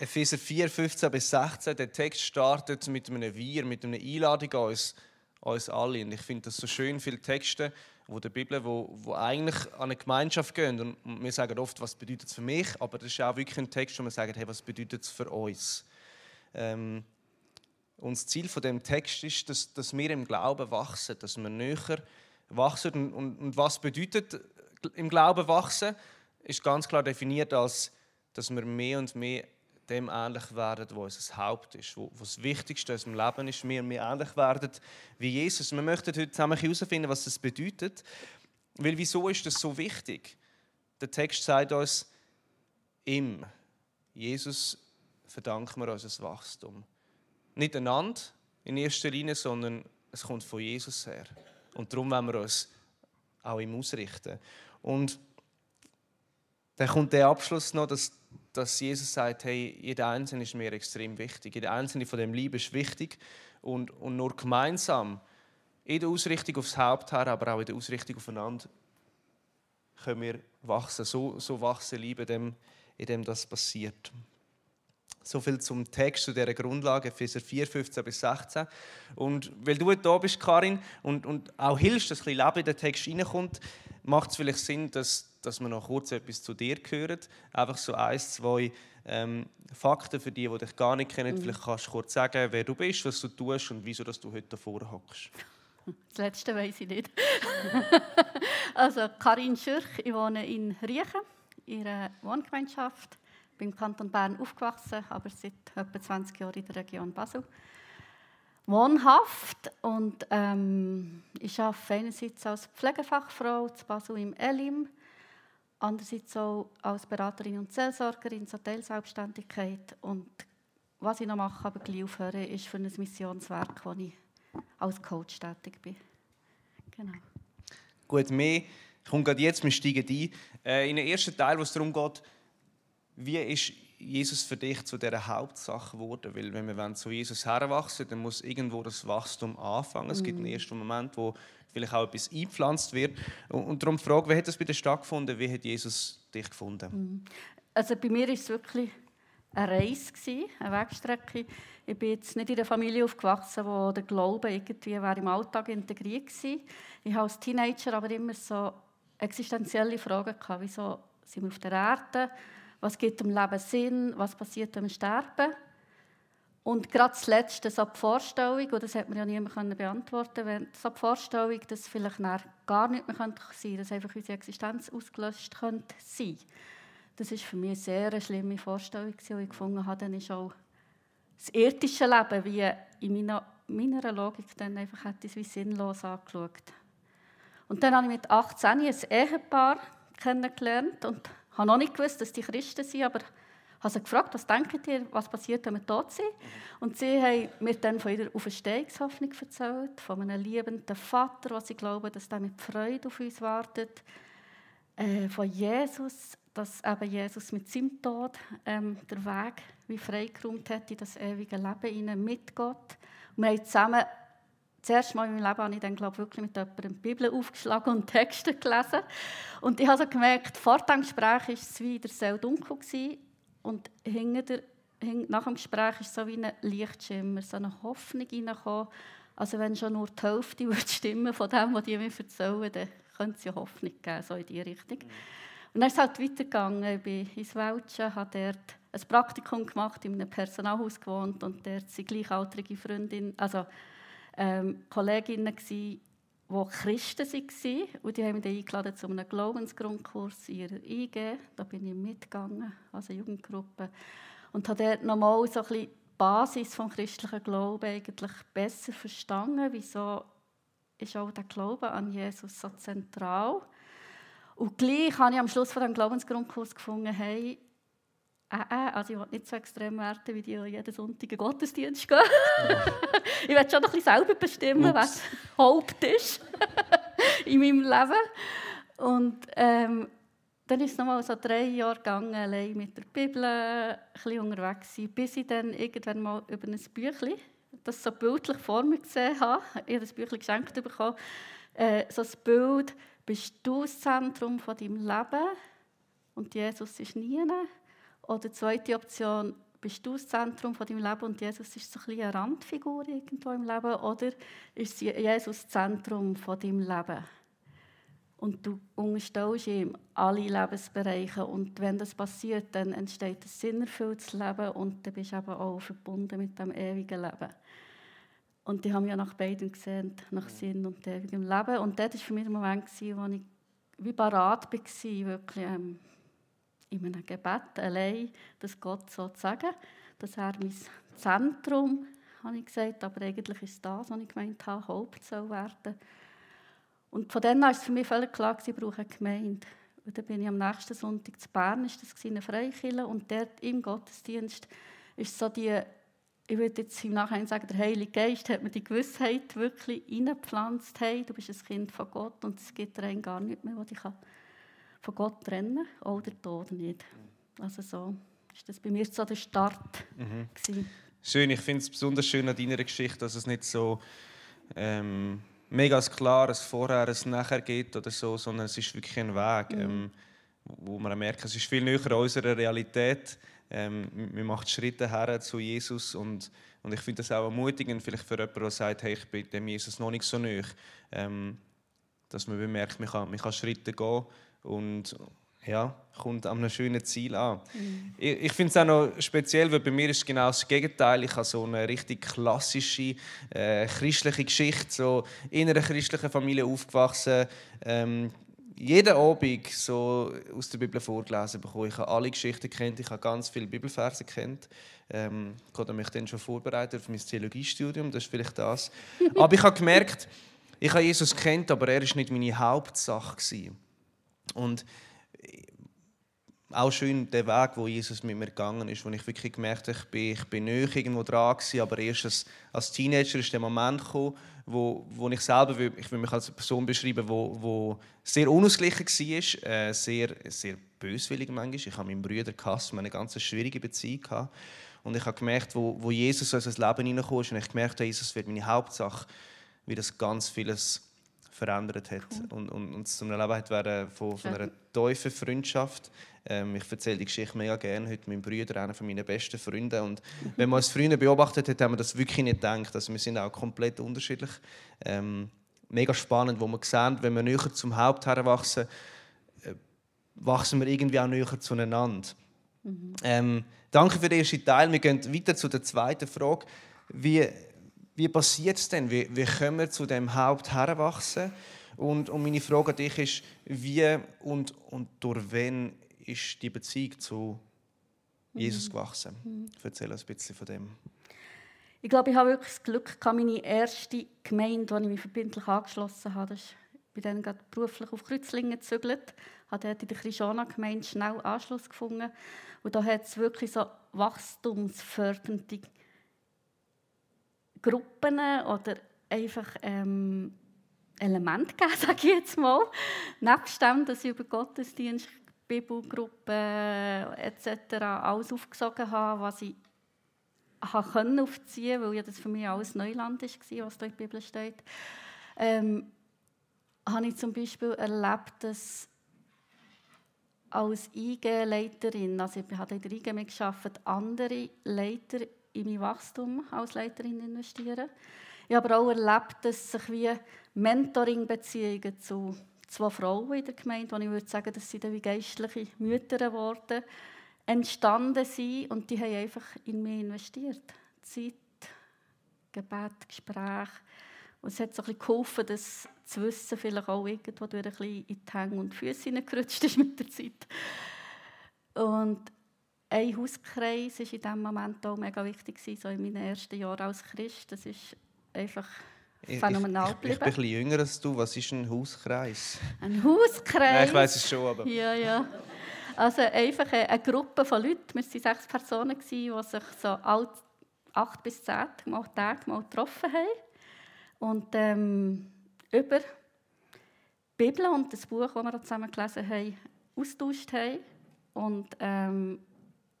Epheser 4, 15 bis 16, der Text startet mit einem Wir, mit einer Einladung an uns, an uns alle. Und ich finde das so schön, viele Texte wo der Bibel, wo, wo eigentlich an eine Gemeinschaft gehen. Und wir sagen oft, was bedeutet es für mich, aber das ist auch wirklich ein Text, wo wir sagen, hey, was bedeutet es für uns? Ähm, und das Ziel von dem Text ist, dass, dass wir im Glauben wachsen, dass wir näher wachsen. Und, und, und was bedeutet im Glauben wachsen? Ist ganz klar definiert als, dass wir mehr und mehr dem ähnlich werden, was unser Haupt ist, wo, was das Wichtigste in unserem Leben ist, wir mehr ähnlich werden wie Jesus. Wir möchten heute zusammen herausfinden, was das bedeutet. Weil wieso ist das so wichtig? Der Text sagt uns, ihm, Jesus, verdanken wir unser Wachstum. Nicht einander in erster Linie, sondern es kommt von Jesus her. Und darum wollen wir uns auch ihm ausrichten. Und dann kommt der Abschluss noch, dass dass Jesus sagt, hey, jeder Einzelne ist mir extrem wichtig. Jeder Einzelne von dem Liebe ist wichtig. Und, und nur gemeinsam, in der Ausrichtung aufs Haupt aber auch in der Ausrichtung aufeinander, können wir wachsen. So, so wachsen Liebe, in dem das passiert. So viel zum Text, zu dieser Grundlage, Epheser 4, 15 bis 16. Und weil du da bist, Karin, und, und auch hilfst, dass ein bisschen Leben in den Text reinkommt, macht es vielleicht Sinn, dass dass wir noch kurz etwas zu dir hören. Einfach so ein, zwei ähm, Fakten für die, die dich gar nicht kennen. Mhm. Vielleicht kannst du kurz sagen, wer du bist, was du tust und wieso dass du heute davor hockst. Das Letzte weiß ich nicht. also Karin Schürch, ich wohne in Riechen, in einer Wohngemeinschaft. Ich bin im Kanton Bern aufgewachsen, aber seit etwa 20 Jahren in der Region Basel wohnhaft und ähm, ich arbeite einerseits als Pflegefachfrau zu Basel im Elim andererseits auch als Beraterin und Seelsorgerin zur Teilselbstständigkeit. Und was ich noch mache, aber gleich aufhören, ist für ein Missionswerk, wo ich als Coach tätig bin. Genau. Gut, mehr kommt gerade jetzt, wir steigen ein. Äh, in den ersten Teil, wo es darum geht, wie ist Jesus für dich zu dieser Hauptsache geworden? Weil wenn wir zu Jesus herwachsen, dann muss irgendwo das Wachstum anfangen. Es gibt einen mm. ersten Moment, wo vielleicht auch etwas eingepflanzt wird. Und darum Frage, wie hat das bei dir stattgefunden? Wie hat Jesus dich gefunden? Mm. Also bei mir war es wirklich eine Reise, eine Wegstrecke. Ich bin jetzt nicht in einer Familie aufgewachsen, wo der Glaube irgendwie im Alltag integriert war. Ich habe als Teenager aber immer so existenzielle Fragen gehabt. Wieso sind wir auf der Erde? Was gibt dem Leben Sinn? Was passiert, wenn wir sterben? Und gerade das Letzte, so die Vorstellung, und das hat mir ja niemand beantworten können, so die Vorstellung, dass vielleicht gar nicht mehr sein könnte, dass einfach unsere Existenz ausgelöscht könnte sein. Das ist für mich eine sehr schlimme Vorstellung, die ich gefunden habe. Dann ist auch das irdische Leben, wie in meiner, meiner Logik, dann einfach hätte es wie sinnlos angeschaut. Und dann habe ich mit 18 ein Ehepaar kennengelernt und habe noch nicht gewusst, dass die Christen sind, aber habe sie gefragt, was denkt ihr, was passiert, wenn wir tot sind? Und sie haben mir dann von ihrer Auferstehungshoffnung erzählt, von einem liebenden Vater, was sie glauben, dass der mit Freude auf uns wartet, äh, von Jesus, dass eben Jesus mit seinem Tod ähm, der Weg wie freigeräumt hat in das ewige Leben mit Gott. Und wir haben zusammen das erste Mal in meinem Leben habe ich dann, glaube wirklich mit jemandem die Bibel aufgeschlagen und Texte gelesen. Und ich habe so gemerkt, vor dem Gespräch war es wie der Seele dunkel gewesen, und hinter nach dem Gespräch ist so wie ein Lichtschimmer, so eine Hoffnung reingekommen. Also wenn schon nur die Hälfte würde stimmen von dem, was die mir erzählen, dann könnte es ja Hoffnung geben, so in diese Richtung. Und dann ist es halt weitergegangen. Ich bin ins Welschen, habe dort ein Praktikum gemacht, in einem Personalhaus gewohnt und dort waren gleichaltrige Freundinnen, also ähm, Kolleginnen, gewesen, die Christen waren. Und die haben mich eingeladen zu einem Glaubensgrundkurs in ihrer IG. Da bin ich mitgegangen, als Jugendgruppe. Und habe dort nochmal so die Basis des christlichen Glaubens eigentlich besser verstanden. Wieso ist auch der Glaube an Jesus so zentral? Und gleich habe ich am Schluss von dem Glaubensgrundkurs gefunden, hey, äh, also ich will nicht so extrem werden, wie die jeden Sonntag in Gottesdienst gehen. ich will schon noch ein bisschen selber bestimmen, Ups. was Haupt ist in meinem Leben. Und ähm, dann ist es nochmal so drei Jahre gegangen, allein mit der Bibel, ein bisschen unterwegs sein, bis ich dann irgendwann mal über ein Büchlein, das so bildlich vor mir gesehen habe, ich habe das Büchlein geschenkt bekommen, äh, so das Bild, bist du das Zentrum von deinem Leben und Jesus ist nie. Oder zweite Option, bist du das Zentrum von deinem Leben und Jesus ist so ein eine Randfigur irgendwo im Leben oder ist Jesus das Zentrum von deinem Leben? Und du unterstellst ihm alle Lebensbereiche und wenn das passiert, dann entsteht ein sinnerfülltes Leben und dann bist du eben auch verbunden mit dem ewigen Leben. Und die haben ja nach beiden gesehen, nach Sinn und ewigem Leben. Und das war für mich der Moment, wo ich wie parat war, wirklich ähm, in einem Gebet allein, das Gott so zu sagen, dass er mein Zentrum, habe ich gesagt, aber eigentlich ist das, was ich gemeint habe, Haupt soll werden. Und von dann an war es für mich völlig klar, ich brauche eine Gemeinde. Und dann bin ich am nächsten Sonntag zu Bern, ist das eine Freikirche, und dort im Gottesdienst ist so die, ich würde jetzt im Nachhinein sagen, der Heilige Geist hat mir die Gewissheit wirklich reingepflanzt, hey, du bist ein Kind von Gott und es gibt rein gar nicht mehr, was dich von Gott trennen oder Tod nicht. Also so ist das bei mir so der Start. Mhm. Schön, ich finde es besonders schön an deiner Geschichte, dass es nicht so ähm, mega klar ein Vorher, ein Nachher geht oder so, sondern es ist wirklich ein Weg, mhm. ähm, wo man merkt, es ist viel näher an unserer Realität. Ähm, man macht Schritte her zu Jesus und, und ich finde das auch ermutigend, vielleicht für jemanden, der sagt, hey, ich bin dem Jesus noch nicht so nahe, ähm, dass man bemerkt, man kann, man kann Schritte gehen und ja, kommt an einem schönen Ziel an. Mhm. Ich, ich finde es auch noch speziell, weil bei mir ist es genau das Gegenteil. Ich habe so eine richtig klassische äh, christliche Geschichte, so in einer christlichen Familie aufgewachsen. Ähm, jeden Abend so aus der Bibel vorgelesen bekommen. Ich habe alle Geschichten kennt, ich habe ganz viele Bibelverse kennt. Ähm, ich habe mich dann schon vorbereitet auf mein Theologiestudium, das ist vielleicht das. Aber ich habe gemerkt, ich habe Jesus kennt, aber er ist nicht meine Hauptsache gewesen. Und auch schön der Weg, wo Jesus mit mir gegangen ist, wo ich wirklich gemerkt habe, ich bin, ich bin nicht irgendwo dran gewesen, aber erst als, als Teenager ist der Moment gekommen, wo, wo ich selber, ich will mich als Person beschreiben, wo, wo sehr unausgeglichen war, äh, sehr, sehr böswillig manchmal. Ich habe meinen Brüder gehasst, eine ganz schwierige Beziehung gehabt. Und ich habe gemerkt, wo, wo Jesus in unser Leben hineinkam, und ich gemerkt Jesus wird meine Hauptsache, wie das ganz vieles verändert hat cool. und, und, und zu einem Leben hat werden von, von einer tiefen Freundschaft. Ähm, ich erzähle die Geschichte mega gerne heute meinem Bruder, einer meiner besten Freunde. Und wenn man als Freunde beobachtet hat, haben wir das wirklich nicht gedacht. Also wir sind auch komplett unterschiedlich. Ähm, mega spannend, wo wir sehen, wenn wir näher zum Haupt heranwachsen, äh, wachsen wir irgendwie auch näher zueinander. Mhm. Ähm, danke für den ersten Teil. Wir gehen weiter zu der zweiten Frage. Wie, wie passiert es denn? Wie, wie können wir zu dem Haupt heranwachsen? Und, und meine Frage an dich ist, wie und, und durch wen ist die Beziehung zu Jesus mhm. gewachsen? Mhm. Erzähl uns ein bisschen von dem. Ich glaube, ich habe wirklich das Glück gehabt, meine erste Gemeinde, die ich mich verbindlich angeschlossen habe, das ich bin dann gerade beruflich auf Kreuzlingen gezügelt, habe dort in der Christiana-Gemeinde schnell Anschluss gefunden. Und da hat es wirklich so wachstumsfördernde Gruppen oder einfach ähm, Elemente gegeben, sage ich jetzt mal. Nebst dem, dass ich über Gottesdienst, Bibelgruppen etc. alles aufgesogen habe, was ich können aufziehen konnte, weil ja das für mich alles Neuland war, was da in der Bibel steht, ähm, habe ich zum Beispiel erlebt, dass als IG-Leiterin, also ich habe in der IG mitgearbeitet, andere Leiter in mein Wachstum als Leiterin investieren. Ich habe aber auch erlebt, dass sich wie Mentoring-Beziehungen zu zwei Frauen in der Gemeinde, die ich würde sagen, dass sie dann wie geistliche Mütter geworden, entstanden sind und die haben einfach in mich investiert. Zeit, Gebet, Gespräch. Und es hat so ein bisschen geholfen, das zu wissen, vielleicht auch irgendwo durch ein bisschen in die Hänge und Füße hineingerutscht ist mit der Zeit. Und ein Hauskreis war in diesem Moment auch mega wichtig, so in meinen ersten Jahren als Christ. Das ist einfach phänomenal ich, ich, ich, bin ein bisschen jünger als du. Was ist ein Hauskreis? Ein Hauskreis? ich weiß es schon, aber... Ja, ja. Also einfach eine, eine Gruppe von Leuten. Wir waren sechs Personen, die sich so alt, acht bis zehn mal Tage mal getroffen haben. Und ähm, über die Bibel und das Buch, das wir zusammen gelesen haben, austauscht haben. Und ähm,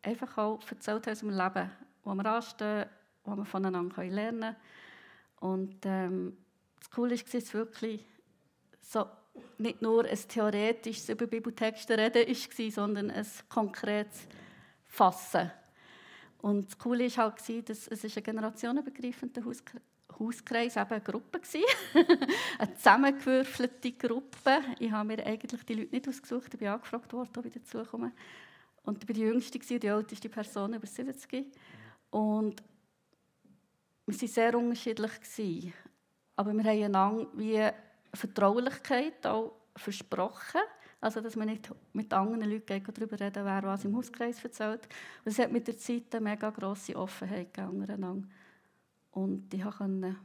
einfach auch erzählt aus dem Leben, wo wir anstehen, wo wir voneinander lernen können. Und ähm, das Coole war, dass wirklich so nicht nur ein theoretisches über Bibeltexte reden war, sondern ein konkretes Fassen. Und das Coole war halt, dass es ein generationenübergreifender Hauskreis, eben eine Gruppe eine zusammengewürfelte Gruppe. Ich habe mir eigentlich die Leute nicht ausgesucht, ich bin angefragt worden, ob ich dazukomme. Und ich war die jüngste, die älteste Person über 70. Und wir waren sehr unterschiedlich. Aber wir haben einander wie Vertraulichkeit auch versprochen. Also, dass man nicht mit anderen Leuten darüber reden wer was im Hauskreis erzählt. Und es hat mit der Zeit eine mega grosse Offenheit gegeben Und ich konnte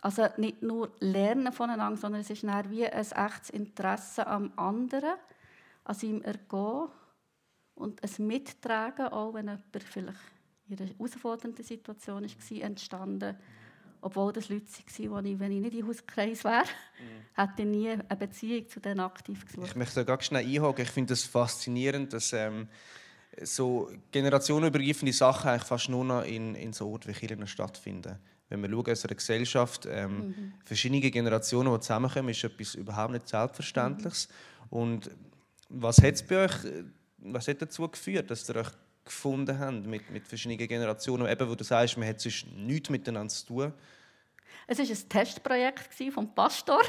also nicht nur lernen voneinander, sondern es ist wie ein echtes Interesse am anderen, an seinem Ergehen und ein Mittragen, auch wenn jemand vielleicht in einer herausfordernden Situation war, entstanden obwohl das Leute waren, die ich, wenn ich nicht im Hauskreis wäre, mhm. hätte nie eine Beziehung zu denen aktiv gesucht. Ich möchte da ganz schnell einhaken. Ich finde es das faszinierend, dass ähm, so generationenübergreifende Sachen eigentlich fast nur noch in, in so Orten wie Kirchen stattfinden. Wenn wir schauen, in einer Gesellschaft, ähm, mhm. verschiedene Generationen, die zusammenkommen, ist etwas überhaupt nicht Selbstverständliches. Mhm. Und was hat bei euch, was hat dazu geführt, dass ihr euch gefunden haben mit, mit verschiedenen Generationen, eben, wo du sagst, man hat sonst nichts miteinander zu tun. Es war ein Testprojekt vom Pastor.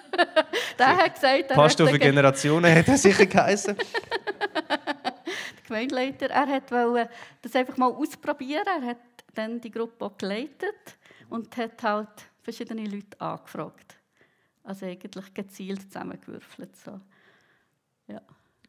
der hat gesagt, Pastor für Generationen hat er sicher geheißen. der Gemeindeleiter, er wollte das einfach mal ausprobieren. Er hat dann die Gruppe auch geleitet und hat halt verschiedene Leute angefragt. Also eigentlich gezielt zusammengewürfelt. So. Ja.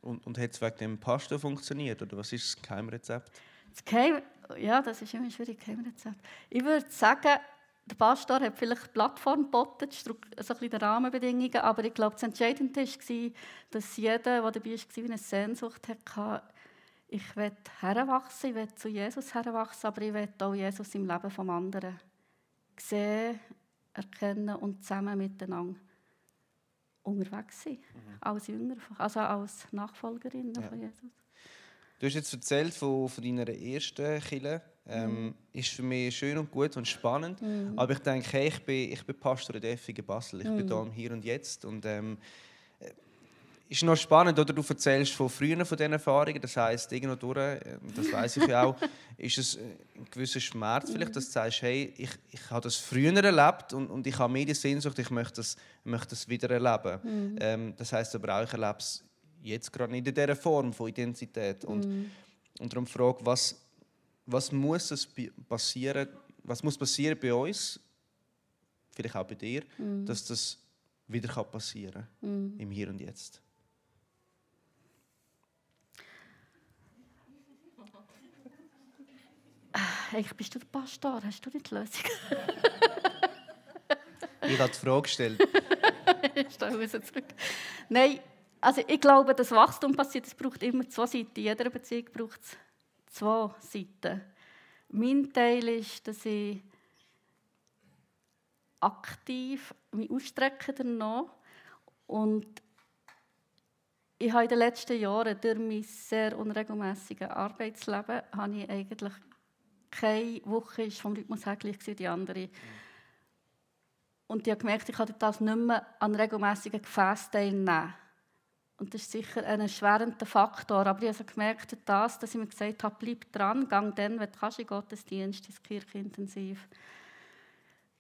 Und, und hat es wegen dem Pasta funktioniert? Oder was ist das Geheimrezept? Das Geheim, ja, das ist immer schwierig, Geheimrezept. Ich würde sagen, der Pastor hat vielleicht die Plattform geboten, so ein bisschen die Rahmenbedingungen, aber ich glaube, das Entscheidende war, dass jeder, der dabei war, eine Sehnsucht hatte, ich will heranwachsen, ich will zu Jesus heranwachsen, aber ich will auch Jesus im Leben des anderen sehen, erkennen und zusammen miteinander unterwegs sein, mhm. als Jünger, also als Nachfolgerin ja. von Jesus. Du hast jetzt erzählt von, von deiner ersten Kille. Ähm, mhm. Ist für mich schön und gut und spannend. Mhm. Aber ich denke, hey, ich, bin, ich bin Pastor in der Effigen Basel. Ich mhm. bin da im Hier und Jetzt. Und ähm, ist noch spannend, oder du erzählst von früheren von diesen Erfahrungen. Das heisst, irgendwo durch, ähm, das weiß ich ja auch, ist es ein gewisser Schmerz vielleicht, dass du sagst, hey, ich, ich habe das früher erlebt und, und ich habe mehr die Sehnsucht, ich möchte das, möchte das wieder erleben. Mhm. Ähm, das heisst aber auch, ich erlebe es jetzt gerade nicht in dieser Form von Identität. Und, mhm. und darum frage was, was muss es passieren, was muss passieren bei uns, vielleicht auch bei dir, mhm. dass das wieder passieren kann mhm. im Hier und Jetzt? Eigentlich bist du der Pastor, hast du nicht die Lösung? ich habe die Frage gestellt. Stell zurück. Nein, also ich glaube, das Wachstum passiert, es braucht immer zwei Seiten. In jeder Beziehung braucht es zwei Seiten. Mein Teil ist, dass ich aktiv mich ausstrecke danach und ich habe in den letzten Jahren durch mein sehr unregelmäßiges Arbeitsleben habe ich eigentlich keine Woche ist vom Rhythmus her gleich wie die andere. Und ich habe gemerkt, ich kann das nicht mehr an regelmäßigen Gefäßen teilnehmen. Und das ist sicher ein erschwerender Faktor. Aber ich habe gemerkt, dass, dass ich mir gesagt habe, bleib dran, gang dann, wenn du kannst, in Gottesdienst, ins Kirchenintensiv,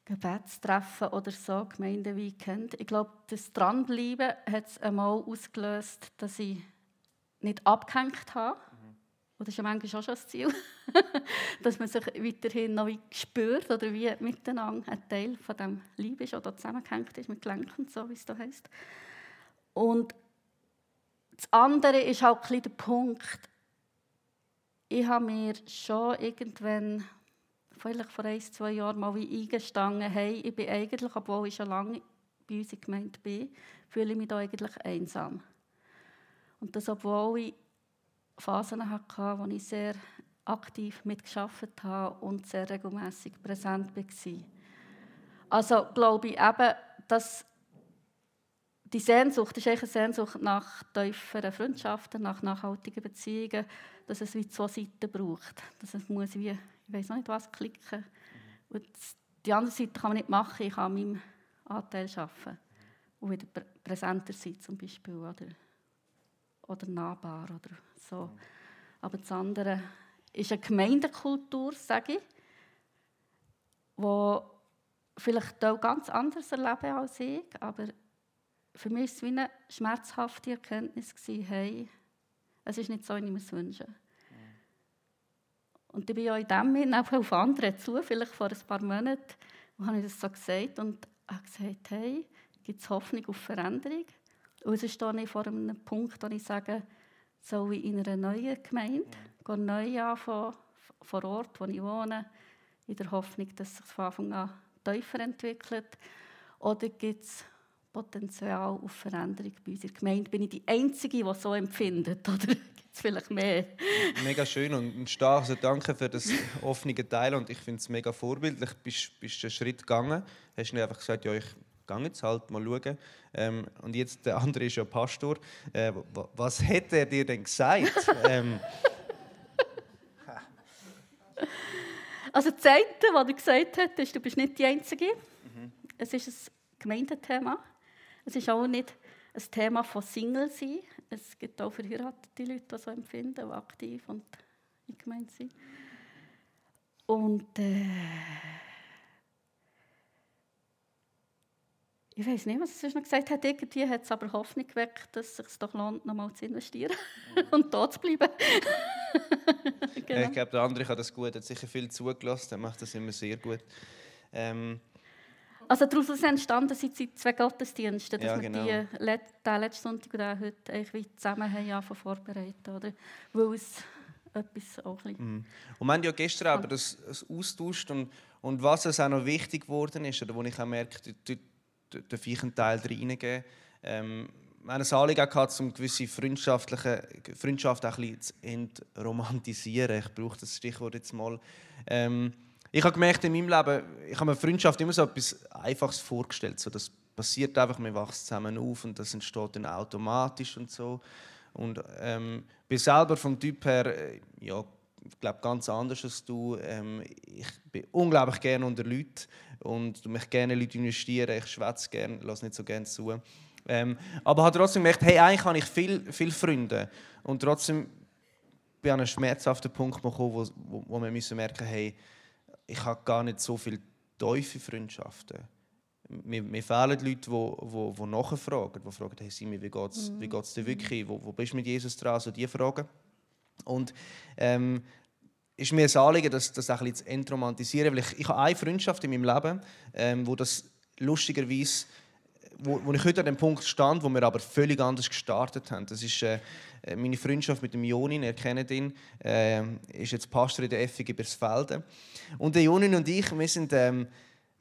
Gebetstreffen oder so, Gemeindeweekend. Ich glaube, das Dranbleiben hat es einmal ausgelöst, dass ich nicht abgehängt habe, und das ist ja manchmal auch schon das Ziel, dass man sich weiterhin noch spürt oder wie miteinander ein Teil von dem Liebe ist oder zusammengehängt ist mit Gelenken, so wie es da heißt. Und das andere ist auch ein der Punkt, ich habe mir schon irgendwann, vielleicht vor ein, zwei Jahren mal wie eingestanden, hey, ich bin eigentlich, obwohl ich schon lange bei uns in Gemeinde bin, fühle ich mich da eigentlich einsam. Und das, obwohl ich Phasen hatte, wo ich sehr aktiv mitgearbeitet habe und sehr regelmäßig präsent war. Also glaube ich eben, dass die Sehnsucht ist eine Sehnsucht nach tieferen Freundschaften, nach nachhaltigen Beziehungen, dass es wie zwei Seiten braucht. Dass es muss wie, ich weiß noch nicht was, klicken. Und die andere Seite kann man nicht machen, ich kann an meinem Anteil arbeiten. Und wieder präsenter sein zum Beispiel. Oder, oder nahbar oder so. Aber das andere ist eine Gemeindekultur, sage ich, die vielleicht auch ganz anders erleben als ich, aber für mich war es wie eine schmerzhafte Erkenntnis, hey, es ist nicht so, wie ich mir es wünsche. Und ich bin ja in dem Sinne auch auf andere zu, vielleicht vor ein paar Monaten, habe ich das so gesagt und habe gesagt, hey, gibt es Hoffnung auf Veränderung? Und es ist nicht vor einem Punkt, wo ich sage, soll ich in einer neuen Gemeinde ja. neu anfangen, vor Ort, wo ich wohne, in der Hoffnung, dass sich von Anfang an tiefer entwickelt? Oder gibt es Potenzial auf Veränderung bei unserer Gemeinde? Bin ich die Einzige, die so empfindet? Oder gibt es vielleicht mehr? Mega schön und stark. Also danke für das offene Teil und ich finde es mega vorbildlich. Bist, bist einen Schritt gegangen, hast nicht einfach gesagt, ja, ich gehe jetzt halt mal schauen. Ähm, und jetzt, der andere ist ja Pastor. Äh, was hätte er dir denn gesagt? ähm, also das eine, was er gesagt hat, ist, du bist nicht die Einzige. Mhm. Es ist ein Gemeindethema. Es ist auch nicht ein Thema von Single sein. Es gibt auch verheiratete Leute, die so empfinden, die aktiv und in Gemeinde sind. Und äh, ich weiß nicht, was es noch gesagt hat. Irgendwie hat es aber Hoffnung geweckt, dass es sich doch lohnt, nochmal zu investieren mhm. und da zu bleiben. genau. Ich glaube, der andere hat das gut, hat sicher viel zugelassen, der macht das immer sehr gut. Ähm, also daraus ist entstanden sind zwei Gottesdienste, dass ja, genau. wir die, den letzten Sonntag und heute eigentlich zusammen haben vorbereiten, oder? Weil es etwas auch ein mm. Und wir haben ja gestern aber das, das austauscht und, und was es auch noch wichtig geworden ist, oder wo ich auch merke, darf ich einen Teil reingeben. Ähm, wir haben ein Anliegen gehabt, um gewisse freundschaftliche Freundschaft auch ein bisschen zu entromantisieren. Ich brauche das Stichwort jetzt mal. Ähm, ich habe gemerkt in meinem Leben, ich habe mir Freundschaft immer so etwas Einfaches vorgestellt. So, das passiert einfach, wir wachsen zusammen auf und das entsteht dann automatisch und so. Und ähm, bin selber vom Typ her, äh, ja, ich glaube ganz anders als du. Ähm, ich bin unglaublich gerne unter Leuten und mich gerne Leute investieren. Ich schwätze gerne, lasse nicht so gerne zu. Ähm, aber habe trotzdem gemerkt, hey, eigentlich habe ich viele viel Freunde und trotzdem bin ich an einen schmerzhaften Punkt gekommen, wo, wo, wo wir müssen merken, hey, ich habe gar nicht so viele tiefe Freundschaften. Mir, mir fehlen Leute, die, die, die nachfragen, die fragen, hey Simi, wie geht es mhm. dir wirklich, wo, wo bist du mit Jesus dran, so diese Fragen. Und ähm, ist mir ein Anliegen, das, das ein bisschen zu entromantisieren, weil ich, ich habe eine Freundschaft in meinem Leben, ähm, wo das lustigerweise wo, wo ich heute an dem Punkt stand, wo wir aber völlig anders gestartet haben. Das ist äh, meine Freundschaft mit dem Jonin, ihr kennt ihn, äh, ist jetzt Pastor in der Effi Gebersfelden. Und der Jonin und ich, wir sind, ähm,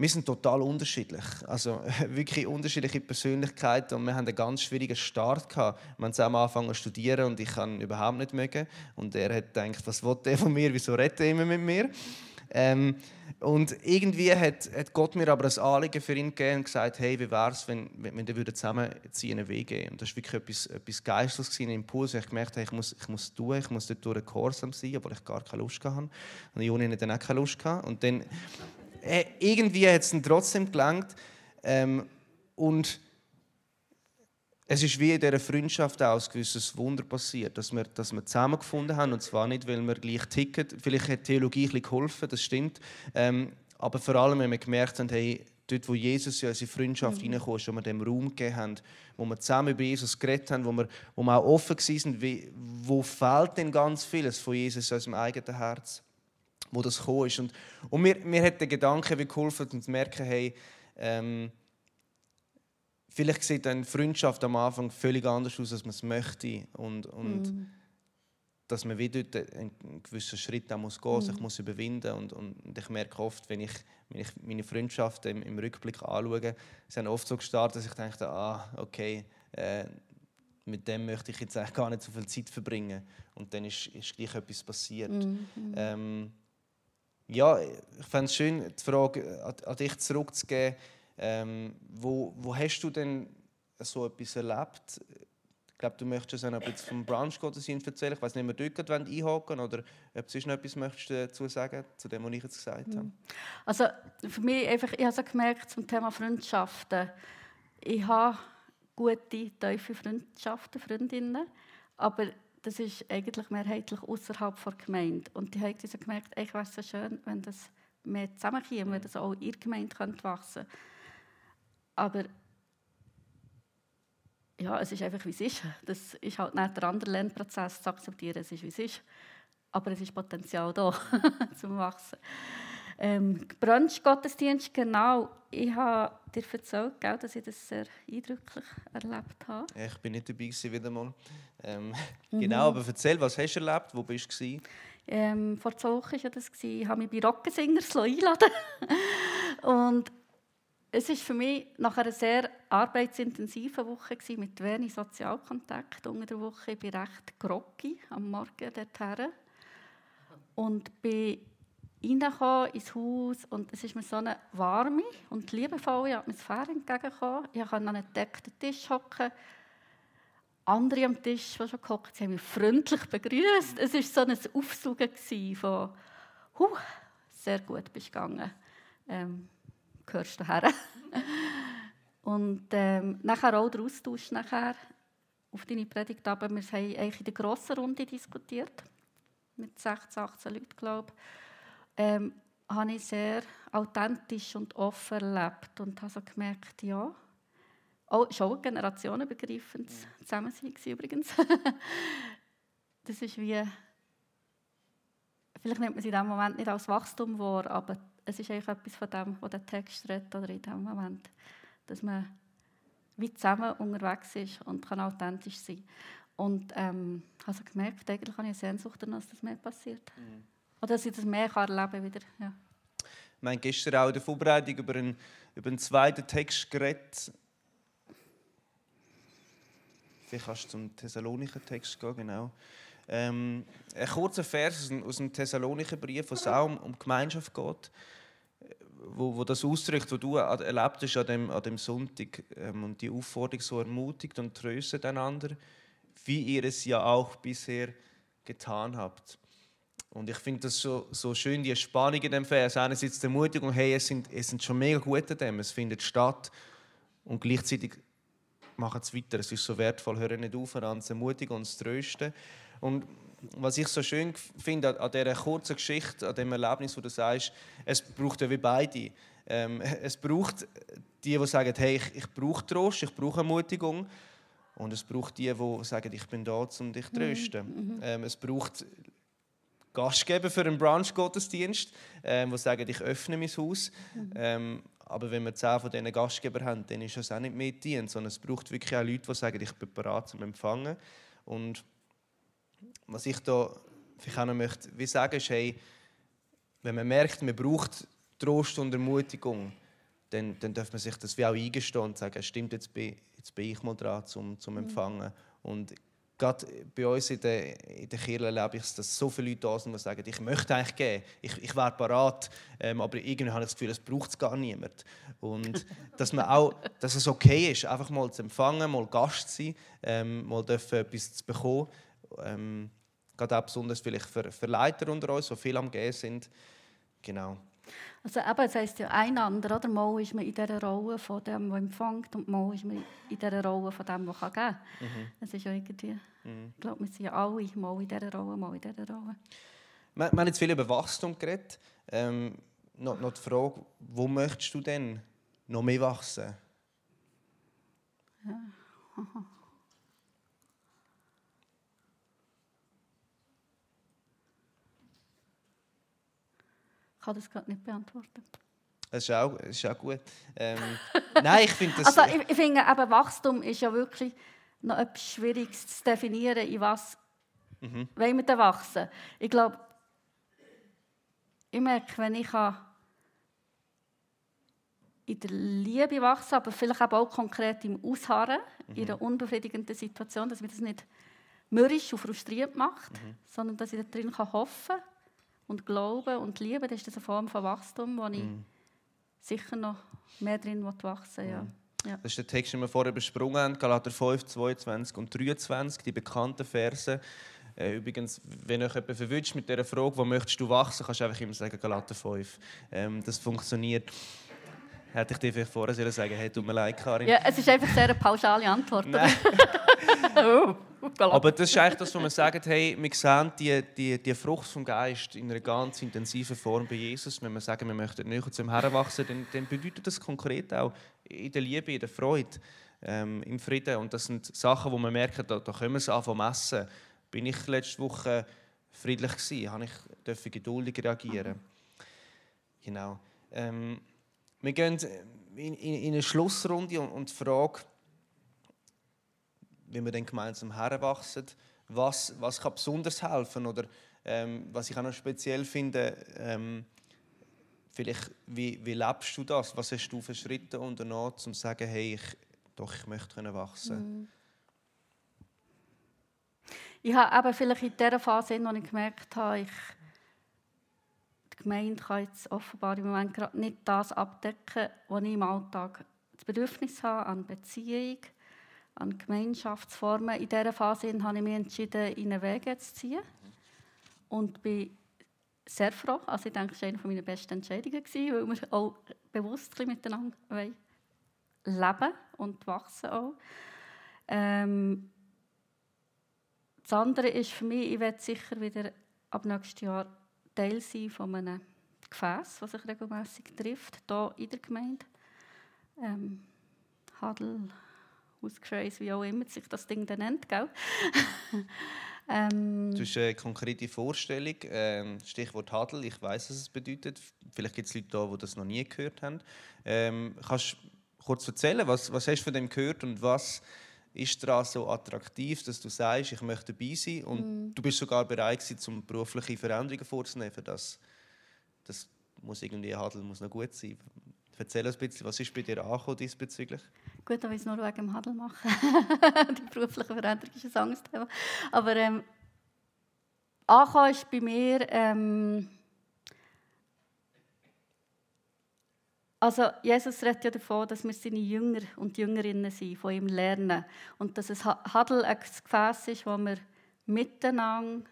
wir sind total unterschiedlich. Also wirklich unterschiedliche Persönlichkeiten und wir haben einen ganz schwierigen Start gehabt. Wir haben zusammen angefangen zu studieren und ich kann überhaupt nicht mögen. Und er hat gedacht, was will der von mir, wieso redet er immer mit mir? Ähm, und irgendwie hat, hat, Gott mir aber ein Anliegen für ihn gegeben und gesagt, hey, wie wäre es, wenn, wenn wir zusammen ziehen einen Weg gehen? Und das war wirklich etwas, etwas Geistliches, ein Impuls. Ich gemerkt habe, ich muss, ich muss tun, ich muss dort durch gehorsam sein, obwohl ich gar keine Lust hatte. Und Juni hatte dann auch keine Lust. Und dann, irgendwie hat es dann trotzdem gelangt. Ähm, und es ist wie in dieser Freundschaft auch ein gewisses Wunder passiert, dass wir, dass wir zusammengefunden haben. Und zwar nicht, weil wir gleich ticken. Vielleicht hat Theologie ein bisschen geholfen, das stimmt. Ähm, aber vor allem, wenn wir gemerkt haben, hey, dort, wo Jesus in unsere Freundschaft mhm. reinkam, wo wir dem Raum gegeben haben, wo wir zusammen über Jesus geredet haben, wo wir, wo wir auch offen waren, wie, wo fehlt denn ganz vieles von Jesus in unserem eigenen Herz, wo das gekommen ist. Und, und mir, mir hat der Gedanke wie geholfen, um zu merken, hey, ähm, vielleicht sieht eine Freundschaft am Anfang völlig anders aus, als man es möchte. Und, und mm. dass man wieder einen gewissen Schritt auch muss gehen, mm. sich muss überwinden und, und ich merke oft, wenn ich, wenn ich meine Freundschaften im, im Rückblick anschaue, sind oft so gestartet, dass ich denke, ah, okay, äh, mit dem möchte ich jetzt eigentlich gar nicht so viel Zeit verbringen. Und dann ist, ist gleich etwas passiert. Mm. Ähm, ja, ich fände es schön, die Frage an, dich zurückzugeben, ähm, wo, wo hast du denn so etwas erlebt? Ich glaube, du möchtest uns ein bisschen vom Brunch-Gottesdienst erzählen. Ich weiß nicht, ob wir dort einhaken oder ob du noch etwas möchtest dazu sagen zu dem, was ich jetzt gesagt habe. Mhm. Also für mich einfach, ich habe so gemerkt zum Thema Freundschaften. Ich habe gute, tiefe Freundschaften, Freundinnen, aber das ist eigentlich mehrheitlich außerhalb der Gemeinde. Und die haben also gemerkt, ich wäre so schön, wenn das mehr zusammenkäme, wenn das auch in der Gemeinde könnte wachsen könnte. Aber ja, es ist einfach, wie es ist. Das ist halt nicht der andere Lernprozess zu akzeptieren, es ist, wie es ist. Aber es ist Potenzial da, zum Wachsen. Ähm, Brunch-Gottesdienst, genau. Ich habe dir erzählt, gell, dass ich das sehr eindrücklich erlebt habe. Ich bin nicht dabei gewesen, wieder mal. Ähm, mhm. Genau, aber erzähl, was hast du erlebt? Wo bist du? Ähm, vor zwei Wochen war das. Ich habe mich bei Rockensingers eingeladen. Und es war für mich nach einer sehr arbeitsintensiven Woche gewesen, mit wenig Sozialkontakt unter der Woche. Ich bin recht groggy am Morgen dorthin. Und bin reingekommen ins Haus und es ist mir so eine warme und liebevolle Atmosphäre entgegengekommen. Ich konnte an einem gedeckten Tisch hocken. Andere am Tisch, die schon gehockt haben mich freundlich begrüßt. Es war so ein Aufsuchen von «Huh, sehr gut bist du gegangen, ähm, gehörst du her?» Und ähm, nachher auch der Austausch nachher auf deine Predigt. Aber wir haben eigentlich in der grossen Runde diskutiert, mit 16, 18 Leuten, glaube ich ähm, habe ich sehr authentisch und offen erlebt und habe so gemerkt, ja, auch schon generationenübergreifend Zusammensein übrigens. das ist wie, vielleicht nimmt man es in diesem Moment nicht als Wachstum wahr, aber es ist eigentlich etwas von dem, was der Text redet oder in diesem Moment, dass man wie zusammen unterwegs ist und kann authentisch sein. Und ähm, habe so gemerkt, eigentlich habe ich eine Sehnsucht danach, dass das mehr passiert. Mhm. Oder dass ich das mehr erleben kann wieder. Ja. Wir haben gestern auch in der Vorbereitung über einen, über einen zweiten Text geredet. Vielleicht kannst du zum Thessalonicher Text gehen, genau. Ähm, ein kurzer Vers aus dem Thessalonicher Brief, wo es auch um, um Gemeinschaft geht, wo, wo das ausdrückt, was du erlebt hast an dem, an dem Sonntag ähm, und die Aufforderung so ermutigt und tröstet einander, wie ihr es ja auch bisher getan habt. Und ich finde das so, so schön, die Spannung in dem Vers. Einerseits die Ermutigung, hey, es sind, es sind schon mega gut an dem, es findet statt. Und gleichzeitig machen es weiter. Es ist so wertvoll, hören nicht auf, einander zu ermutigen und zu trösten. Und was ich so schön finde an dieser kurzen Geschichte, an dem Erlebnis, wo du sagst, es braucht ja wie beide. Ähm, es braucht die, die sagen, hey, ich, ich brauche Trost, ich brauche Ermutigung. Und es braucht die, die sagen, ich bin da, um dich zu trösten. Mhm. Ähm, es braucht Gastgeber für einen Brunch-Gottesdienst, ähm, die sagen, ich öffne mein Haus. Mhm. Ähm, aber wenn wir zehn von diesen Gastgebern haben, dann ist das auch nicht mehr dient, sondern es braucht wirklich auch Leute, die sagen, ich bin bereit zum Empfangen. Und was ich da vielleicht auch noch möchte, wie sagen, ist, hey, wenn man merkt, man braucht Trost und Ermutigung, dann, dann darf man sich das wie auch eingestehen und sagen, stimmt, jetzt bin, jetzt bin ich mal dran zum, zum mhm. Empfangen. Und gerade bei uns in der, in der Kirche erlebe ich, dass so viele Leute da sind, die sagen, ich möchte eigentlich gehen, ich, ich wäre parat, ähm, aber irgendwie habe ich das Gefühl, es braucht es gar niemand. Und dass, man auch, dass es okay ist, einfach mal zu empfangen, mal Gast zu sein, ähm, mal dürfen etwas zu bekommen. Ähm, gerade auch besonders vielleicht für, für Leiter unter uns, die viel am Gehen sind. Genau. Also eben, es heisst ja einander, oder? Mal ist man in dieser Rolle von dem, der empfängt und mal ist man in dieser Rolle von dem, der geben kann. Mhm. Es ist ja irgendwie, mhm. ich glaube, wir sind ja alle mal in dieser Rolle, mal in dieser Rolle. Wir, wir haben jetzt viel über Wachstum geredet. Ähm, noch, noch die Frage, wo möchtest du denn noch mehr wachsen? Ja. kann das gerade nicht beantworten. Das ist auch, das ist auch gut. Ähm, nein, ich finde das... Also ich, ich finde, eben, Wachstum ist ja wirklich noch etwas Schwieriges zu definieren, in was mhm. wollen wir denn wachsen. Ich glaube, ich merke, wenn ich in der Liebe wachsen, aber vielleicht auch konkret im Ausharren, mhm. in einer unbefriedigenden Situation, dass mich das nicht mürrisch und frustriert macht, mhm. sondern dass ich da drin hoffen kann und Glauben und Liebe, das ist eine Form von Wachstum, wo ich mm. sicher noch mehr drin wachsen will. Ja. Mm. Ja. Das ist der Text, den wir vorher besprungen haben, Galater 5, 22 und 23, die bekannten Verse. Äh, übrigens, wenn euch jemand verwünscht mit dieser Frage, wo möchtest du wachsen, kannst du einfach immer sagen Galater 5. Ähm, das funktioniert. Hätte ich dir vielleicht vorher sagen sollen, hey, tut mir leid, Karin. Ja, es ist einfach sehr eine pauschale Antwort. Aber das ist eigentlich das, wo man sagt, hey, wir sehen die, die, die Frucht vom Geist in einer ganz intensiven Form bei Jesus. Wenn wir sagen, wir möchten näher zu ihm heranwachsen, dann, dann bedeutet das konkret auch in der Liebe, in der Freude, ähm, im Frieden. Und das sind Sachen, wo man merkt, da, da können wir es anfangen messen. Bin ich letzte Woche friedlich gewesen? Habe ich dürfen geduldig reagieren? Genau. Ähm, wir gehen in, in, in eine Schlussrunde und, und die wie wir dann gemeinsam heranwachsen, was, was kann besonders helfen oder ähm, was ich auch noch speziell finde, ähm, vielleicht wie, wie lebst du das? Was hast du für Schritte unternommen, um zu sagen, hey, ich, doch, ich möchte können wachsen? Mhm. Ich habe aber vielleicht in der Phase, noch nicht gemerkt habe, ich die Gemeinde kann jetzt offenbar im Moment gerade nicht das abdecken, was ich im Alltag das Bedürfnis habe an Beziehung, an Gemeinschaftsformen. In dieser Phase habe ich mich entschieden, in einen Weg zu ziehen und bin sehr froh. Also ich denke, es war eine meiner besten Entscheidungen, weil wir auch bewusst miteinander leben und wachsen auch. Ähm, das andere ist für mich, ich werde sicher wieder ab nächstes Jahr Teil sein von einem Gefäß, das sich regelmäßig trifft, hier in der Gemeinde. Ähm, Hadel, Hauskreis, wie auch immer sich das Ding dann nennt, gell? ähm, du hast eine konkrete Vorstellung, ähm, Stichwort Hadel, ich weiß, was es bedeutet. Vielleicht gibt es Leute da, die das noch nie gehört haben. Ähm, kannst du kurz erzählen, was, was hast du von dem gehört und was ist daran so attraktiv, dass du sagst, ich möchte dabei sein und mm. du bist sogar bereit gewesen, um berufliche Veränderungen vorzunehmen für das. Das muss irgendwie Hadel muss noch gut sein. Erzähl uns ein bisschen, was ist bei dir angekommen diesbezüglich? Gut, dass ich es nur wegen dem Hadel mache. Die berufliche Veränderung ist ein Angstthema. Aber ähm, angekommen ist bei mir... Ähm, Also Jesus redet ja davon, dass wir seine Jünger und Jüngerinnen sind, von ihm lernen. Und dass es Hadel ein Gefäß ist, wo wir miteinander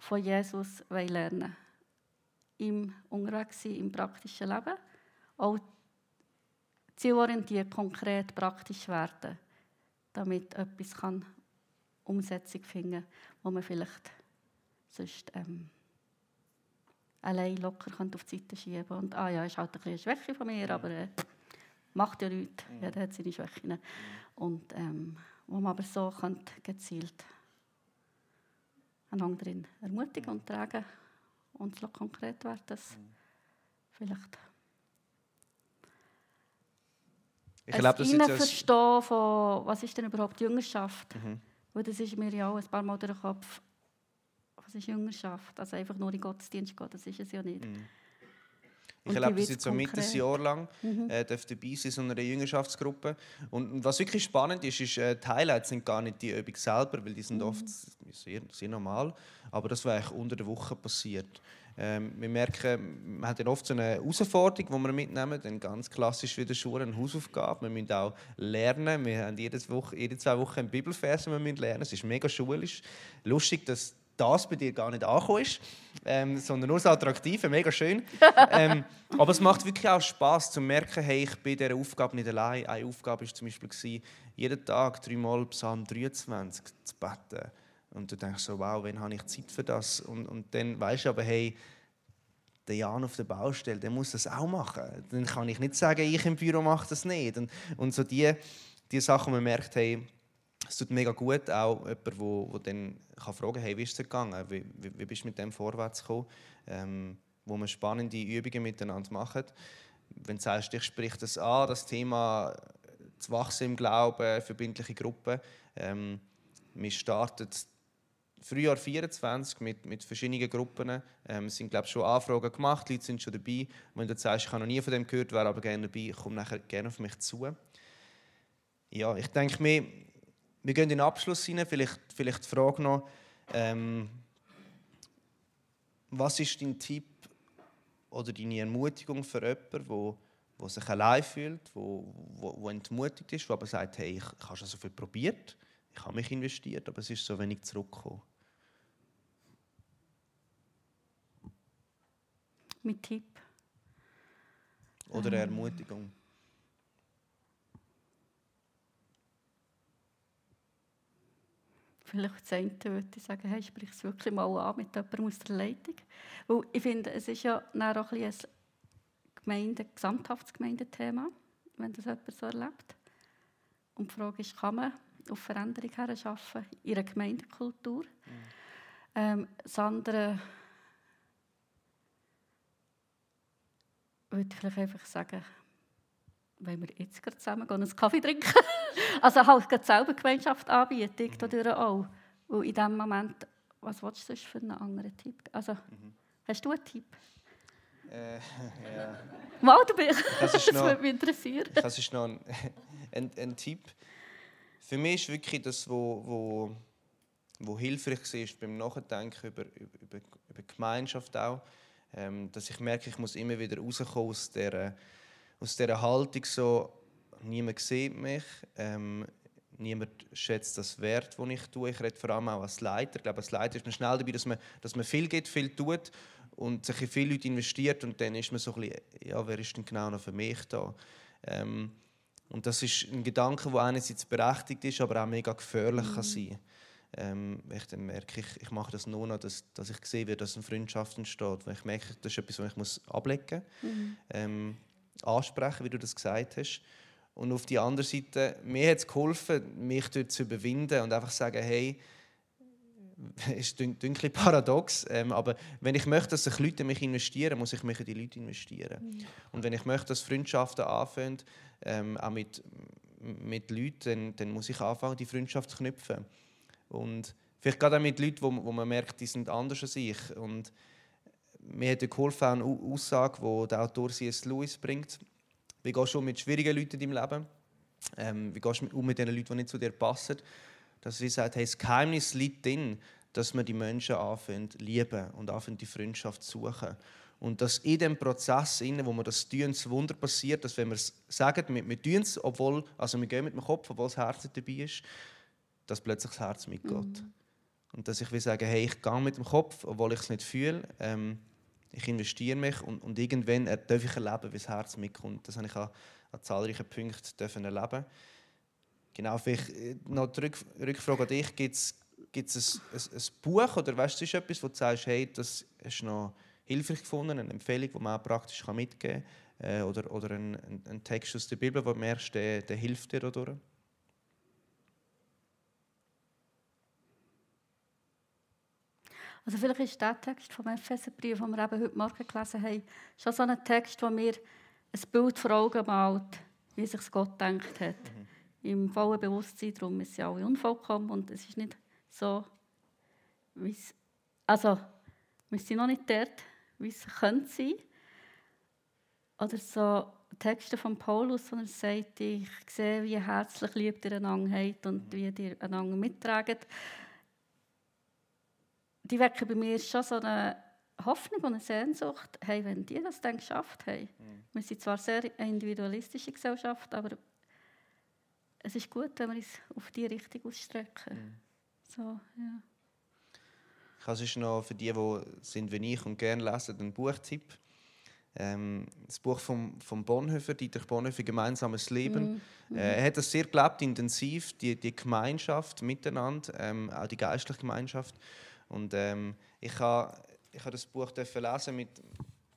von Jesus lernen wollen. Im unterwegs sein, im praktischen Leben. Auch zielorientiert, konkret, praktisch werden. Damit etwas kann Umsetzung finden kann, wo man vielleicht sonst... Ähm, allein locker auf die Seite schieben und ah ja, ist halt ein eine Schwäche von mir, aber äh, macht ja nichts. Jeder hat seine Schwächen. Und ähm, wo man aber so könnte, gezielt einen anderen ermutigen und tragen und es konkret wird, das vielleicht ich glaube, das ist verstehen von, was ist denn überhaupt Jüngerschaft? Mhm. Weil das ist mir ja auch ein paar Mal durch den Kopf was ist Jüngerschaft? Also einfach nur in Gottesdienst gehen, das ist es ja nicht. Mhm. Ich erlebe das jetzt so mit ein Jahr lang, mhm. äh, dabei sein in so einer Jüngerschaftsgruppe. Und was wirklich spannend ist, ist, äh, die Highlights sind gar nicht die Übung selber, weil die sind mhm. oft sehr, sehr normal. Aber das war eigentlich unter der Woche passiert. Ähm, wir merken, man hat ja oft so eine Herausforderung, die wir mitnehmen, dann ganz klassisch wie der Schule eine Hausaufgabe. Wir müssen auch lernen. Wir haben jede, Woche, jede zwei Wochen einen Bibelvers, den wir lernen. Es ist mega schulisch. Lustig, dass das bei dir gar nicht angekommen ist, ähm, sondern nur so attraktiv, mega schön. ähm, aber es macht wirklich auch Spaß zu merken, hey, ich bin dieser Aufgabe nicht allein. Eine Aufgabe war zum Beispiel, gewesen, jeden Tag dreimal Psalm 23 zu beten. Und du denkst so, wow, wann habe ich Zeit für das? Und, und dann weißt du aber, hey, der Jan auf der Baustelle, der muss das auch machen. Dann kann ich nicht sagen, ich im Büro mache das nicht. Und, und so die, die Sachen, man merkt, hey, es tut mega gut, auch jemand, wo, wo dann kann fragen hey, wie ist es gegangen? Wie, wie, wie bist du mit dem vorwärts gekommen? Ähm, wo man spannende Übungen miteinander macht. Wenn du sagst, ich sprich das an, das Thema zu wachsen im Glauben, verbindliche Gruppen. Ähm, wir starten Frühjahr 24 mit, mit verschiedenen Gruppen. Ähm, es sind glaube schon Anfragen gemacht, Leute sind schon dabei. Wenn du sagst, ich habe noch nie von dem gehört, wäre aber gerne dabei, komm nachher gerne auf mich zu. Ja, ich denke mir, wir gehen in den Abschluss hinein. Vielleicht, vielleicht die Frage noch, ähm, was ist dein Tipp oder deine Ermutigung für jemanden, wo, wo sich allein fühlt, wo, wo, wo entmutigt ist, der aber sagt, hey, ich, ich habe schon so viel probiert, ich habe mich investiert, aber es ist so wenig zurückgekommen. Mit Tipp. Oder eine Ermutigung. Vielleicht das eine würde ich sagen, hey, sprich es wirklich mal an mit jemandem aus der Leitung. Weil ich finde, es ist ja auch ein, ein Gemeinde, gesamthaftes Gemeindethema, wenn das jemand so erlebt. Und die Frage ist, kann man auf Veränderung herschaffen in einer Gemeindekultur? Mhm. Ähm, das andere würde ich vielleicht einfach sagen, wenn wir jetzt gerade zusammen gehen, einen Kaffee trinken. also halt selber Gemeinschaft anbieten, ich mhm. auch. Und in dem Moment, was willst du für einen anderen Tipp? Also, mhm. hast du einen Tipp? Äh, ja. Mal, du bist. Das, das noch, würde mich interessieren. Das ist noch ein, ein, ein, Tipp. Für mich ist wirklich das, wo, wo, wo hilfreich war beim Nachdenken über, über, über Gemeinschaft auch, ähm, dass ich merke, ich muss immer wieder rauskommen aus dieser, aus dieser Haltung so, niemand sieht mich, ähm, niemand schätzt das Wert, den ich tue. Ich rede vor allem auch als Leiter. Ich glaube, als Leiter ist man schnell dabei, dass man, dass man viel geht, viel tut und sich in viele Leute investiert und dann ist man so ein bisschen, ja, wer ist denn genau noch für mich da? Ähm, und das ist ein Gedanke, der einerseits berechtigt ist, aber auch mega gefährlich mhm. kann sein ähm, ich dann merke, ich, ich mache das nur noch, dass, dass ich sehe, wie das in Freundschaft entsteht. Weil ich merke, das ist etwas, was ich muss ablegen muss, mhm. ähm, ansprechen, wie du das gesagt hast. Und auf die andere Seite, mir hat es geholfen, mich dort zu überwinden und einfach zu sagen, hey, ist ein bisschen paradox, ähm, aber wenn ich möchte, dass sich Leute in mich investieren, muss ich mich in die Leute investieren. Mhm. Und wenn ich möchte, dass Freundschaften anfangen, ähm, auch mit, mit Leuten, dann, dann, muss ich anfangen, die Freundschaft zu knüpfen. Und vielleicht gerade auch mit Leuten, wo, wo man merkt, die sind anders als ich. Und mir hat geholfen auch eine Aussage, die der Autor C.S. Lewis bringt. Wie gehst du mit schwierigen Leuten in deinem Leben? Ähm, wie gehst du um mit den Leuten, die nicht zu dir passen? dass sie sagt, hey, das Geheimnis liegt darin, dass wir die Menschen anfangen lieben und anfangen die Freundschaft zu suchen. Und dass in dem Prozess, wo wir das tun, das Wunder passiert, dass wenn wir es sagen, wir, wir tun es, obwohl, also wir gehen mit dem Kopf, obwohl das Herz nicht dabei ist, dass plötzlich das Herz mitgeht. Mhm. Und dass ich will sagen, hey, ich gehe mit dem Kopf, obwohl ich es nicht fühle. Ähm, ich investiere mich und, und irgendwann darf ich erleben, wie das Herz mitkommt. Das habe ich an, an zahlreichen Punkten erleben Genau, vielleicht äh, noch die Rückfrage an dich. Gibt es ein, ein, ein, Buch oder weißt du, ist etwas, wo du sagst, hey, das du noch hilfreich gefunden, eine Empfehlung, die man auch praktisch mitgeben kann? Äh, oder oder ein, ein, ein, Text aus der Bibel, wo du merkst, der, der hilft dir dadurch? Also vielleicht ist der Text vom Epheserbrief, den wir eben heute Morgen gelesen haben, schon so ein Text, der mir ein Bild vor Augen malt, wie sich Gott denkt hat. Mhm im vollen Bewusstsein, darum ist sie alle unvollkommen und es ist nicht so, wie es, also wir sind noch nicht dort, wie es könnte sein. Oder so Texte von Paulus, wo er sagt, ich sehe, wie herzlich liebt ihr einander habt und wie ihr einander mittragt. Die wecken bei mir schon so eine Hoffnung und eine Sehnsucht, hey, wenn die das dann geschafft haben. Mhm. Wir sind zwar eine sehr individualistische Gesellschaft, aber es ist gut, wenn wir uns auf die Richtung ausstrecken. Mhm. So, ja. Ich habe sonst noch für die, die sind wie ich und gerne lesen, einen Buchtipp. Ähm, das Buch von vom Bonhoeffer, Dietrich Bonhoeffer, «Gemeinsames Leben». Mhm. Äh, er hat das sehr gelebt, intensiv, die, die Gemeinschaft miteinander, ähm, auch die geistliche Gemeinschaft. Und ähm, ich habe ich ha das Buch lesen mit,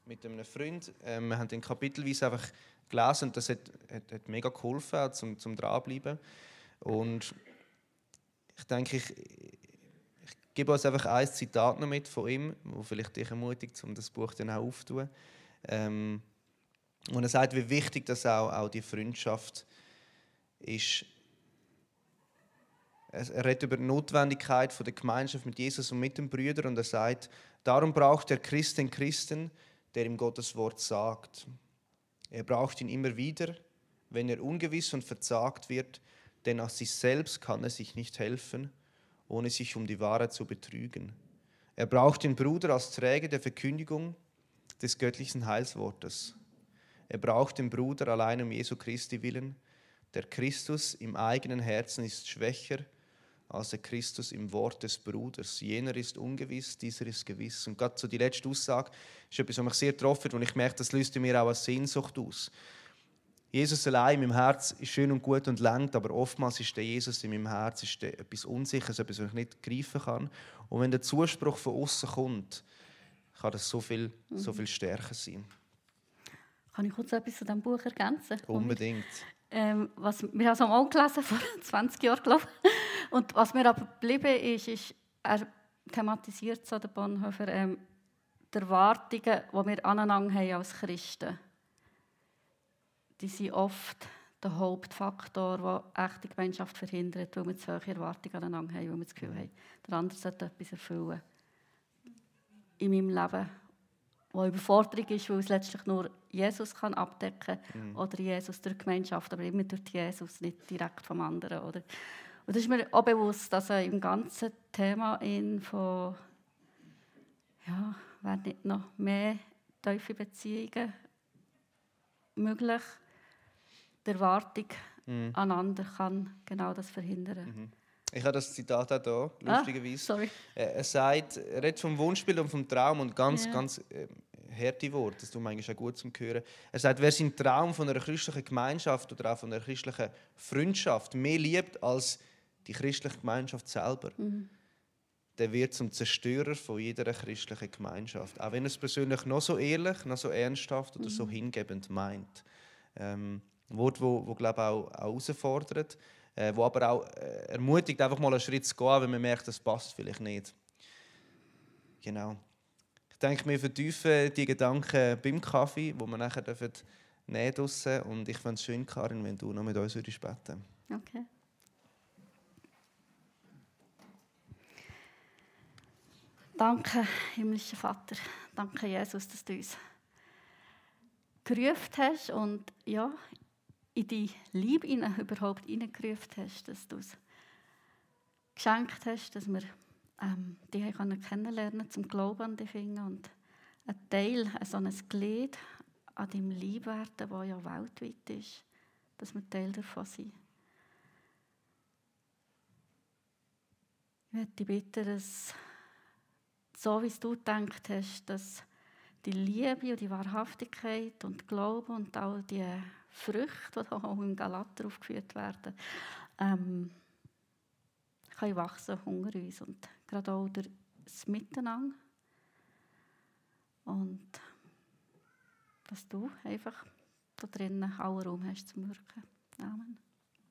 mit einem Freund. Ähm, wir haben den kapitelweise einfach gelesen und das hat, hat, hat mega geholfen, zum, zum Dranbleiben. Und ich denke, ich, ich gebe uns einfach ein Zitat noch mit von ihm, wo vielleicht dich ermutigt, um das Buch dann auch aufzutun. Ähm, und er sagt, wie wichtig das auch, auch die Freundschaft ist. Er redet über die Notwendigkeit von der Gemeinschaft mit Jesus und mit den Brüdern und er sagt, darum braucht der Christ den Christen, der ihm Gottes Wort sagt. Er braucht ihn immer wieder, wenn er ungewiss und verzagt wird, denn aus sich selbst kann er sich nicht helfen, ohne sich um die Wahrheit zu betrügen. Er braucht den Bruder als Träger der Verkündigung des göttlichen Heilswortes. Er braucht den Bruder allein um Jesu Christi willen. Der Christus im eigenen Herzen ist schwächer als der Christus im Wort des Bruders. Jener ist ungewiss, dieser ist gewiss. Und gerade so die letzte Aussage ist etwas, was mich sehr getroffen und ich merke, das löst in mir auch eine Sehnsucht aus. Jesus allein in meinem Herz ist schön und gut und lenkt, aber oftmals ist der Jesus in meinem Herz ist der etwas Unsicheres, etwas, was ich nicht greifen kann. Und wenn der Zuspruch von außen kommt, kann das so viel, mhm. so viel stärker sein. Kann ich kurz etwas zu diesem Buch ergänzen? Unbedingt. Ähm, was, wir haben es auch gelesen, vor 20 Jahren, glaube ich. Und was mir aber geblieben ist, ist, er thematisiert so, der Bonhoeffer, ähm, die Erwartungen, die wir aneinander haben als Christen. Die sind oft der Hauptfaktor, der echte Gemeinschaft verhindert, weil wir zu hohe Erwartungen aneinander haben, weil wir das Gefühl haben, der andere sollte etwas erfüllen. In meinem Leben wo Überforderung ist, weil es letztlich nur Jesus kann abdecken kann mhm. oder Jesus durch Gemeinschaft, aber immer durch Jesus, nicht direkt vom anderen. Oder? Und das ist mir auch bewusst, dass im ganzen Thema in von ja, werden nicht noch mehr tiefe Beziehungen möglich. Die Erwartung mhm. aneinander kann genau das verhindern. Mhm. Ich habe das Zitat auch hier, ah, lustigerweise. Ah, er sagt, er redet vom Wunschbild und vom Traum und ganz, ja. ganz äh, harte Worte, das tut mir eigentlich auch gut zum Hören. Er sagt, wer seinen Traum von einer christlichen Gemeinschaft oder auch von einer christlichen Freundschaft mehr liebt als die christliche Gemeinschaft selber, mhm. der wird zum Zerstörer von jeder christlichen Gemeinschaft. Auch wenn er es persönlich noch so ehrlich, noch so ernsthaft oder mhm. so hingebend meint. Ähm, ein Wort, wo, wo glaube auch, auch herausfordert äh, wo aber auch äh, ermutigt, einfach mal einen Schritt zu gehen, wenn man merkt, das passt vielleicht nicht. Genau. Ich denke, wir vertiefen die Gedanken beim Kaffee, wo wir nachher dürfen nehmen dürfen. Und ich fände es schön, Karin, wenn du noch mit uns würdest beten Okay. Danke, himmlischer Vater. Danke, Jesus, dass du uns gerufen hast und ja, in die Liebe überhaupt hineingerufen hast, dass du es geschenkt hast, dass wir ähm, dich kennenlernen zum Glauben an dich finden und ein Teil, so ein Glied an deinem Lieb werden, das ja weltweit ist, dass wir Teil davon sind. Ich möchte bitten, dass so wie du gedacht hast, dass die Liebe und die Wahrhaftigkeit und Glaube und all die Früchte, die auch im Galater aufgeführt werden, ähm, können wachsen unter uns und gerade auch das Miteinander. Und dass du einfach da drinnen auch Raum hast zum Wirken. Amen.